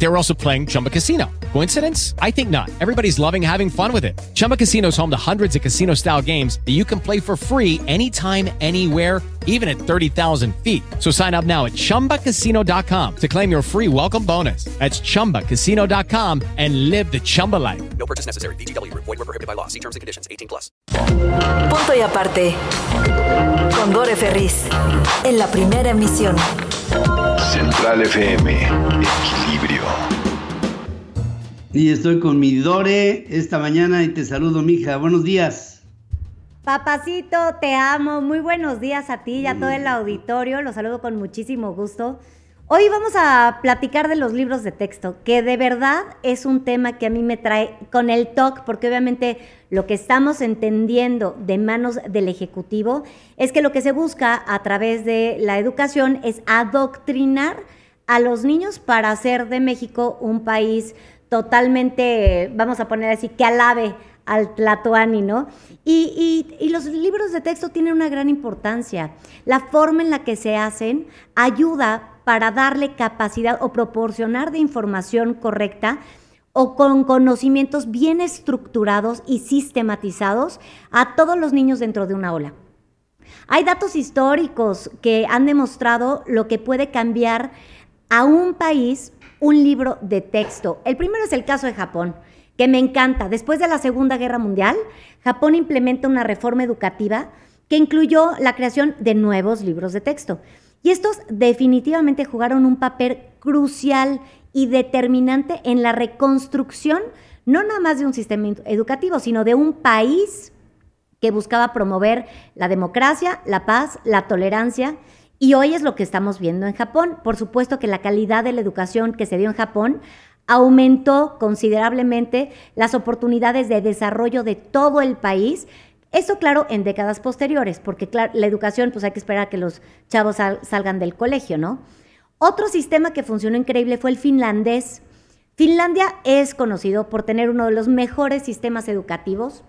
They were also playing Chumba Casino. Coincidence? I think not. Everybody's loving having fun with it. Chumba Casino is home to hundreds of casino style games that you can play for free anytime, anywhere, even at 30,000 feet. So sign up now at chumbacasino.com to claim your free welcome bonus. That's chumbacasino.com and live the Chumba life. No purchase necessary. VGW Group. Void were prohibited by law. See terms and conditions. 18 plus. Punto y aparte. Con Dore Ferris. En la primera emisión. Central FM, equilibrio. Y estoy con mi Dore esta mañana y te saludo, mija. Buenos días. Papacito, te amo. Muy buenos días a ti y a todo el auditorio. Los saludo con muchísimo gusto. Hoy vamos a platicar de los libros de texto, que de verdad es un tema que a mí me trae con el TOC, porque obviamente lo que estamos entendiendo de manos del Ejecutivo es que lo que se busca a través de la educación es adoctrinar a los niños para hacer de México un país totalmente, vamos a poner así, que alabe al Tlatoani, ¿no? Y, y, y, los libros de texto tienen una gran importancia. La forma en la que se hacen ayuda para darle capacidad o proporcionar de información correcta o con conocimientos bien estructurados y sistematizados a todos los niños dentro de una aula. Hay datos históricos que han demostrado lo que puede cambiar a un país un libro de texto. El primero es el caso de Japón, que me encanta. Después de la Segunda Guerra Mundial, Japón implementa una reforma educativa que incluyó la creación de nuevos libros de texto. Y estos definitivamente jugaron un papel crucial y determinante en la reconstrucción, no nada más de un sistema educativo, sino de un país que buscaba promover la democracia, la paz, la tolerancia. Y hoy es lo que estamos viendo en Japón. Por supuesto que la calidad de la educación que se dio en Japón aumentó considerablemente las oportunidades de desarrollo de todo el país, esto, claro, en décadas posteriores, porque la educación, pues hay que esperar a que los chavos sal, salgan del colegio, ¿no? Otro sistema que funcionó increíble fue el finlandés. Finlandia es conocido por tener uno de los mejores sistemas educativos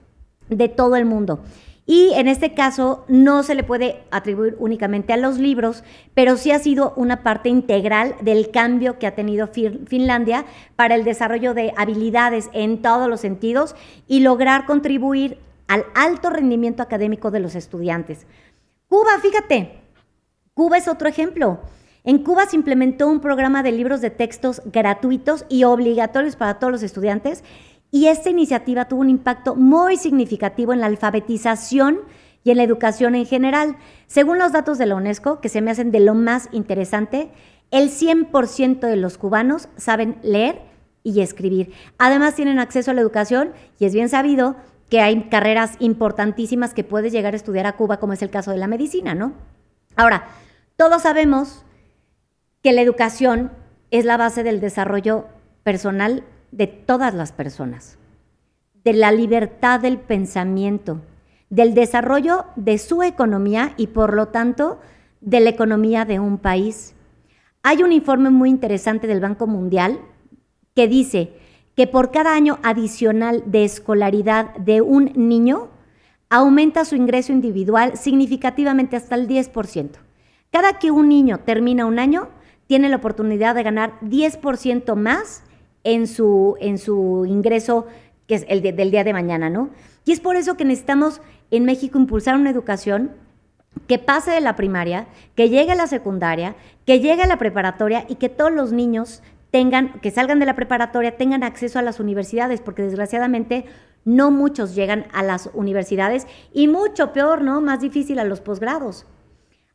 de todo el mundo. Y en este caso no se le puede atribuir únicamente a los libros, pero sí ha sido una parte integral del cambio que ha tenido Finlandia para el desarrollo de habilidades en todos los sentidos y lograr contribuir al alto rendimiento académico de los estudiantes. Cuba, fíjate, Cuba es otro ejemplo. En Cuba se implementó un programa de libros de textos gratuitos y obligatorios para todos los estudiantes y esta iniciativa tuvo un impacto muy significativo en la alfabetización y en la educación en general. Según los datos de la UNESCO, que se me hacen de lo más interesante, el 100% de los cubanos saben leer y escribir. Además tienen acceso a la educación y es bien sabido que hay carreras importantísimas que puedes llegar a estudiar a Cuba, como es el caso de la medicina, ¿no? Ahora, todos sabemos que la educación es la base del desarrollo personal de todas las personas, de la libertad del pensamiento, del desarrollo de su economía y por lo tanto de la economía de un país. Hay un informe muy interesante del Banco Mundial que dice que por cada año adicional de escolaridad de un niño, aumenta su ingreso individual significativamente hasta el 10%. Cada que un niño termina un año, tiene la oportunidad de ganar 10% más en su, en su ingreso, que es el del día de mañana, ¿no? Y es por eso que necesitamos en México impulsar una educación que pase de la primaria, que llegue a la secundaria, que llegue a la preparatoria y que todos los niños tengan, que salgan de la preparatoria, tengan acceso a las universidades, porque desgraciadamente no muchos llegan a las universidades y mucho peor, ¿no? Más difícil a los posgrados.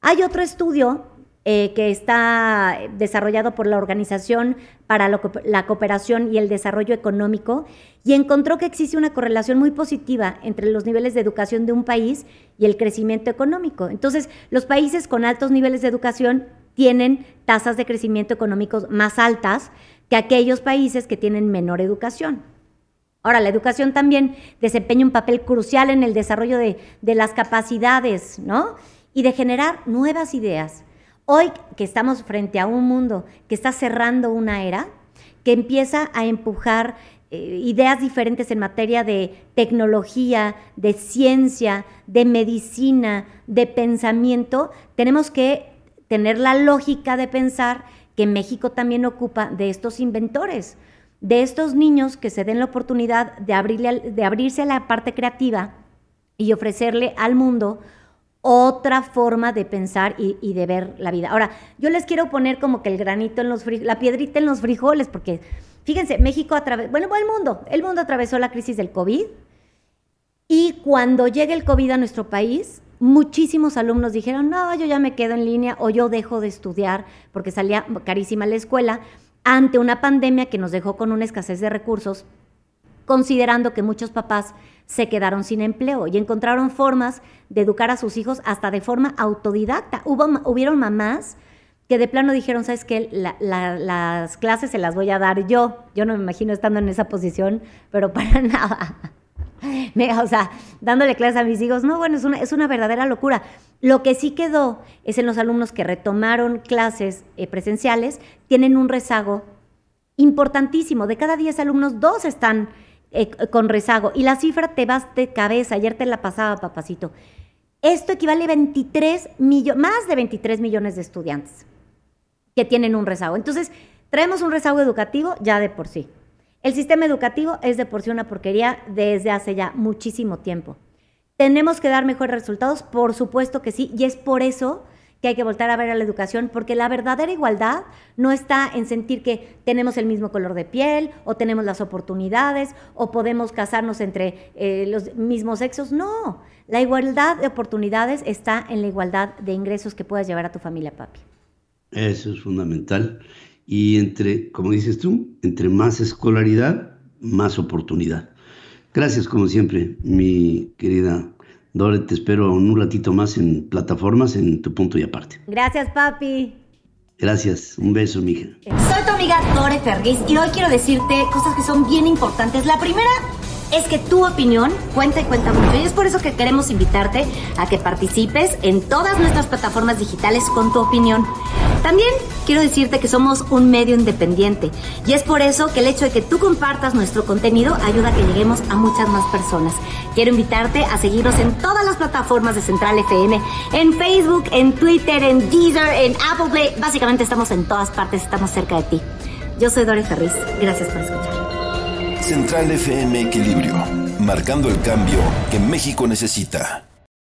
Hay otro estudio eh, que está desarrollado por la Organización para la Cooperación y el Desarrollo Económico y encontró que existe una correlación muy positiva entre los niveles de educación de un país y el crecimiento económico. Entonces, los países con altos niveles de educación tienen tasas de crecimiento económico más altas que aquellos países que tienen menor educación. Ahora, la educación también desempeña un papel crucial en el desarrollo de, de las capacidades, ¿no? Y de generar nuevas ideas. Hoy que estamos frente a un mundo que está cerrando una era, que empieza a empujar eh, ideas diferentes en materia de tecnología, de ciencia, de medicina, de pensamiento, tenemos que tener la lógica de pensar que México también ocupa de estos inventores, de estos niños que se den la oportunidad de, abrirle, de abrirse a la parte creativa y ofrecerle al mundo otra forma de pensar y, de ver la vida. Ahora, yo les quiero poner como que el granito en los frijoles, la piedrita en los frijoles, porque fíjense, México atravesó, bueno, el mundo, el mundo atravesó la crisis del COVID y cuando llegue el COVID a nuestro país, muchísimos alumnos dijeron, no, yo ya me quedo en línea o yo dejo de estudiar porque salía carísima la escuela ante una pandemia que nos dejó con una escasez de recursos, considerando que muchos papás se quedaron sin empleo y encontraron formas de educar a sus hijos hasta de forma autodidacta. Hubo, hubieron mamás que de plano dijeron, ¿sabes qué? las clases se las voy a dar yo. Yo no me imagino estando en esa posición, pero para nada. o sea, dándole clases a mis hijos, no, bueno, es una, es una verdadera locura. Lo que sí quedó es en los alumnos que retomaron clases eh, presenciales, tienen un rezago importantísimo. De cada 10 alumnos, dos están eh, con rezago. Y la cifra te vas de cabeza. Ayer te la pasaba, papacito. Esto equivale a 23 millones, más de 23 millones de estudiantes que tienen un rezago. Entonces, traemos un rezago educativo ya de por sí. El sistema educativo es de por sí una porquería desde hace ya muchísimo tiempo. ¿Tenemos que dar mejores resultados? Por supuesto que sí, y es por eso que hay que voltar a ver a la educación, porque la verdadera igualdad no está en sentir que tenemos el mismo color de piel o tenemos las oportunidades o podemos casarnos entre eh, los mismos sexos. No, la igualdad de oportunidades está en la igualdad de ingresos que puedas llevar a tu familia, papi. Eso es fundamental. Y entre, como dices tú, entre más escolaridad, más oportunidad. Gracias, como siempre, mi querida Dore, te espero un ratito más en plataformas en tu punto y aparte. Gracias, papi. Gracias, un beso, mija. Soy tu amiga Dore Ferris y hoy quiero decirte cosas que son bien importantes. La primera es que tu opinión cuenta y cuenta mucho. Y es por eso que queremos invitarte a que participes en todas nuestras plataformas digitales con tu opinión. También quiero decirte que somos un medio independiente y es por eso que el hecho de que tú compartas nuestro contenido ayuda a que lleguemos a muchas más personas. Quiero invitarte a seguirnos en todas las plataformas de Central FM, en Facebook, en Twitter, en Deezer, en Apple Play. Básicamente estamos en todas partes, estamos cerca de ti. Yo soy Dore Ferriz. Gracias por escuchar. Central FM Equilibrio, marcando el cambio que México necesita.